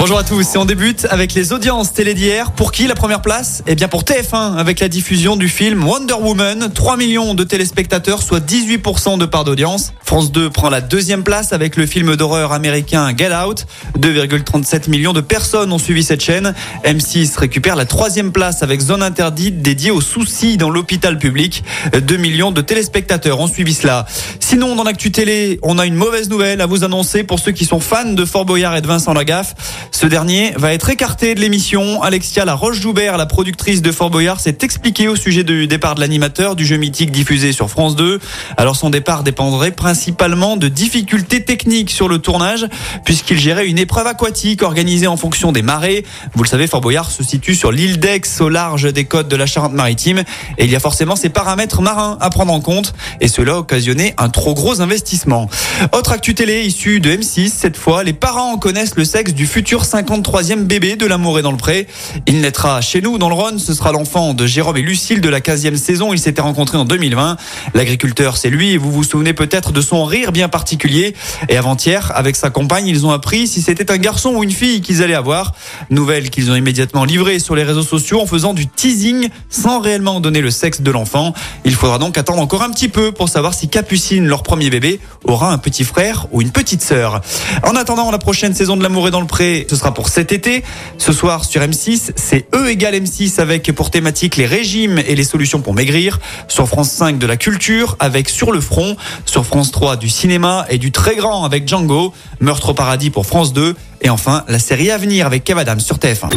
Bonjour à tous et on débute avec les audiences télé d'hier. Pour qui la première place? Eh bien pour TF1 avec la diffusion du film Wonder Woman. 3 millions de téléspectateurs, soit 18% de part d'audience. France 2 prend la deuxième place avec le film d'horreur américain Get Out. 2,37 millions de personnes ont suivi cette chaîne. M6 récupère la troisième place avec Zone Interdite dédiée aux soucis dans l'hôpital public. 2 millions de téléspectateurs ont suivi cela. Sinon, dans l'actu télé, on a une mauvaise nouvelle à vous annoncer pour ceux qui sont fans de Fort Boyard et de Vincent Lagaffe. Ce dernier va être écarté de l'émission. Alexia La Roche-Joubert, la productrice de Fort Boyard, s'est expliquée au sujet du départ de l'animateur du jeu mythique diffusé sur France 2. Alors son départ dépendrait principalement de difficultés techniques sur le tournage, puisqu'il gérait une épreuve aquatique organisée en fonction des marées. Vous le savez, Fort Boyard se situe sur l'île d'Aix, au large des côtes de la Charente-Maritime, et il y a forcément ces paramètres marins à prendre en compte, et cela a occasionné un trop gros investissement. Autre actu télé issue de M6, cette fois, les parents connaissent le sexe du futur 53e bébé de l'amour dans le pré. Il naîtra chez nous dans le Rhône. Ce sera l'enfant de Jérôme et Lucille de la 15e saison. Ils s'étaient rencontrés en 2020. L'agriculteur, c'est lui vous vous souvenez peut-être de son rire bien particulier. Et avant-hier, avec sa compagne, ils ont appris si c'était un garçon ou une fille qu'ils allaient avoir. Nouvelle qu'ils ont immédiatement livrée sur les réseaux sociaux en faisant du teasing sans réellement donner le sexe de l'enfant. Il faudra donc attendre encore un petit peu pour savoir si Capucine, leur premier bébé, aura un petit frère ou une petite sœur. En attendant la prochaine saison de l'amour et dans le pré, ce sera pour cet été. Ce soir sur M6, c'est E égale M6 avec pour thématique les régimes et les solutions pour maigrir. Sur France 5 de la culture avec Sur le front. Sur France 3 du cinéma et du très grand avec Django. Meurtre au paradis pour France 2. Et enfin, la série à venir avec Kev Adams sur TF1.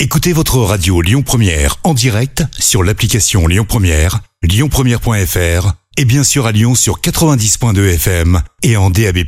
Écoutez votre radio Lyon Première en direct sur l'application Lyon Première, lyonpremière.fr et bien sûr à Lyon sur 90.2 FM et en DAB+.